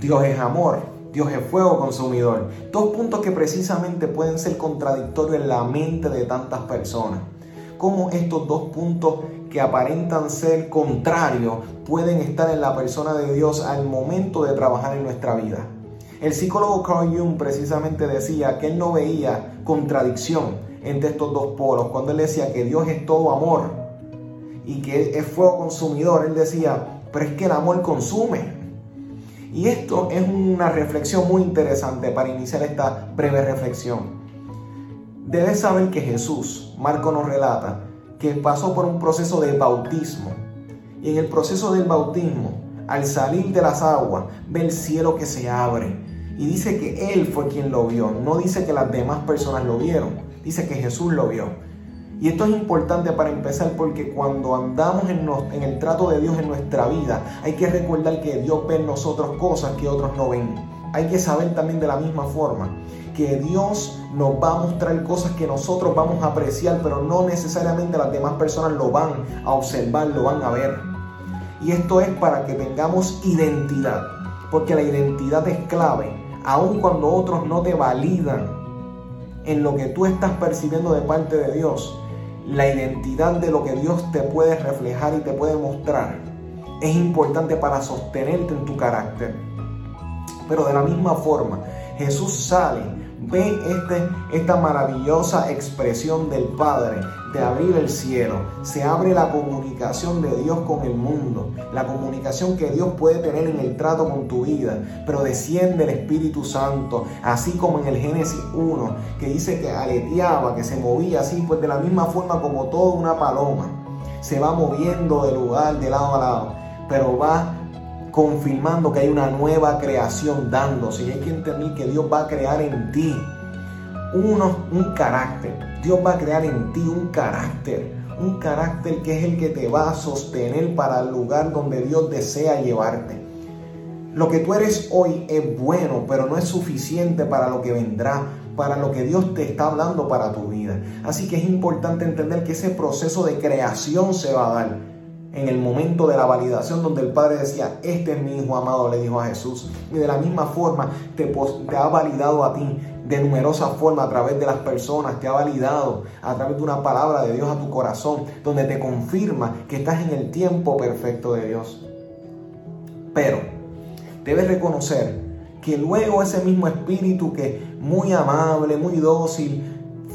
Dios es amor, Dios es fuego consumidor. Dos puntos que precisamente pueden ser contradictorios en la mente de tantas personas. Cómo estos dos puntos que aparentan ser contrarios pueden estar en la persona de Dios al momento de trabajar en nuestra vida. El psicólogo Carl Jung precisamente decía que él no veía contradicción entre estos dos polos. Cuando él decía que Dios es todo amor y que es fuego consumidor, él decía, pero es que el amor consume. Y esto es una reflexión muy interesante para iniciar esta breve reflexión. Debes saber que Jesús, Marco nos relata, que pasó por un proceso de bautismo. Y en el proceso del bautismo, al salir de las aguas, ve el cielo que se abre. Y dice que Él fue quien lo vio. No dice que las demás personas lo vieron. Dice que Jesús lo vio. Y esto es importante para empezar porque cuando andamos en, el trato de Dios en nuestra vida, hay que recordar que Dios ve en nosotros cosas que otros no ven. Hay que saber también de la misma forma que Dios nos va a mostrar cosas que nosotros vamos a apreciar, pero no necesariamente las demás personas lo van a observar, lo van a ver. Y esto es para que tengamos identidad, porque la identidad es clave, aun cuando otros no te validan en lo que tú estás percibiendo de parte de Dios la identidad de lo que Dios te puede reflejar y te puede mostrar es importante para sostenerte en tu carácter. Pero de la misma forma, Jesús sale Ve este, esta maravillosa expresión del Padre de abrir el cielo. Se abre la comunicación de Dios con el mundo. La comunicación que Dios puede tener en el trato con tu vida. Pero desciende el Espíritu Santo. Así como en el Génesis 1, que dice que aleteaba, que se movía así, pues de la misma forma como toda una paloma. Se va moviendo de lugar, de lado a lado. Pero va confirmando que hay una nueva creación dándose. Y hay que entender que Dios va a crear en ti uno, un carácter. Dios va a crear en ti un carácter. Un carácter que es el que te va a sostener para el lugar donde Dios desea llevarte. Lo que tú eres hoy es bueno, pero no es suficiente para lo que vendrá, para lo que Dios te está hablando para tu vida. Así que es importante entender que ese proceso de creación se va a dar en el momento de la validación donde el Padre decía, este es mi Hijo amado, le dijo a Jesús. Y de la misma forma te, ha validado a ti de numerosas formas a través de las personas, te ha validado a través de una palabra de Dios a tu corazón, donde te confirma que estás en el tiempo perfecto de Dios. Pero debes reconocer que luego ese mismo espíritu que muy amable, muy dócil,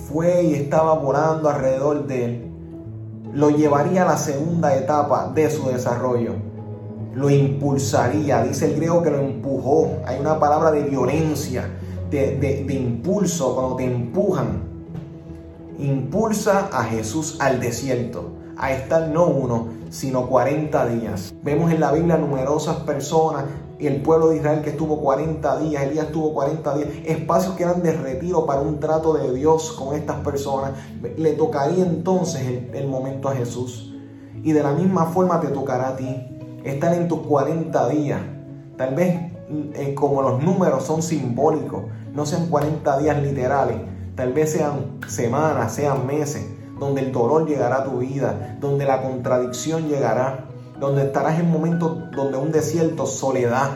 fue y estaba volando alrededor de él, lo llevaría a la segunda etapa de su desarrollo. Lo impulsaría, dice el griego que lo empujó. Hay una palabra de violencia, de, impulso, cuando te empujan. Impulsa a Jesús al desierto, a estar no uno, sino 40 días. Vemos en la Biblia numerosas personas el pueblo de Israel que estuvo 40 días, Elías estuvo 40 días, espacios que eran de retiro para un trato de Dios con estas personas. Le tocaría entonces el, momento a Jesús. Y de la misma forma te tocará a ti estar en tus 40 días. Tal vez eh, como los números son simbólicos, no sean 40 días literales, tal vez sean semanas, sean meses, donde el dolor llegará a tu vida, donde la contradicción llegará, donde estarás en momentos donde un desierto, soledad,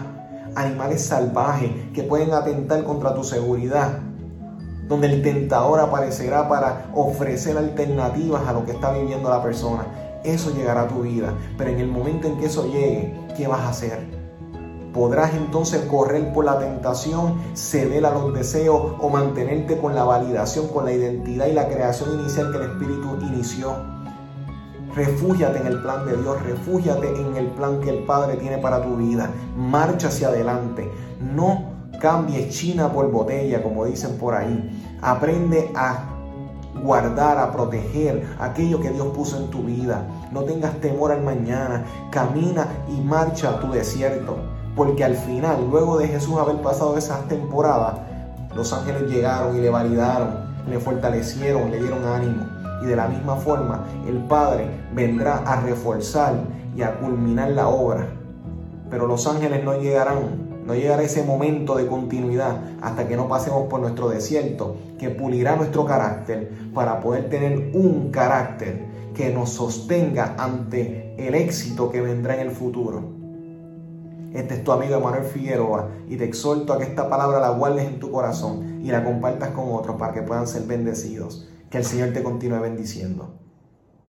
animales salvajes que pueden atentar contra tu seguridad, donde el tentador aparecerá para ofrecer alternativas a lo que está viviendo la persona. Eso llegará a tu vida, pero en el momento en que eso llegue, ¿qué vas a hacer? Podrás entonces correr por la tentación, ceder a los deseos o mantenerte con la validación, con la identidad y la creación inicial que el Espíritu inició. Refúgiate en el plan de Dios, refúgiate en el plan que el Padre tiene para tu vida. Marcha hacia adelante. No cambies China por botella, como dicen por ahí. Aprende a guardar, a proteger aquello que Dios puso en tu vida. No tengas temor al mañana. Camina y marcha a tu desierto. Porque al final, luego de Jesús haber pasado esas temporadas, los ángeles llegaron y le validaron, le fortalecieron, le dieron ánimo y de la misma forma el Padre vendrá a reforzar y a culminar la obra. Pero los ángeles no llegarán, no llegará ese momento de continuidad hasta que no pasemos por nuestro desierto, que pulirá nuestro carácter para poder tener un carácter que nos sostenga ante el éxito que vendrá en el futuro. Este es tu amigo Emanuel Figueroa y te exhorto a que esta palabra la guardes en tu corazón y la compartas con otros para que puedan ser bendecidos. Que el Señor te continúe bendiciendo.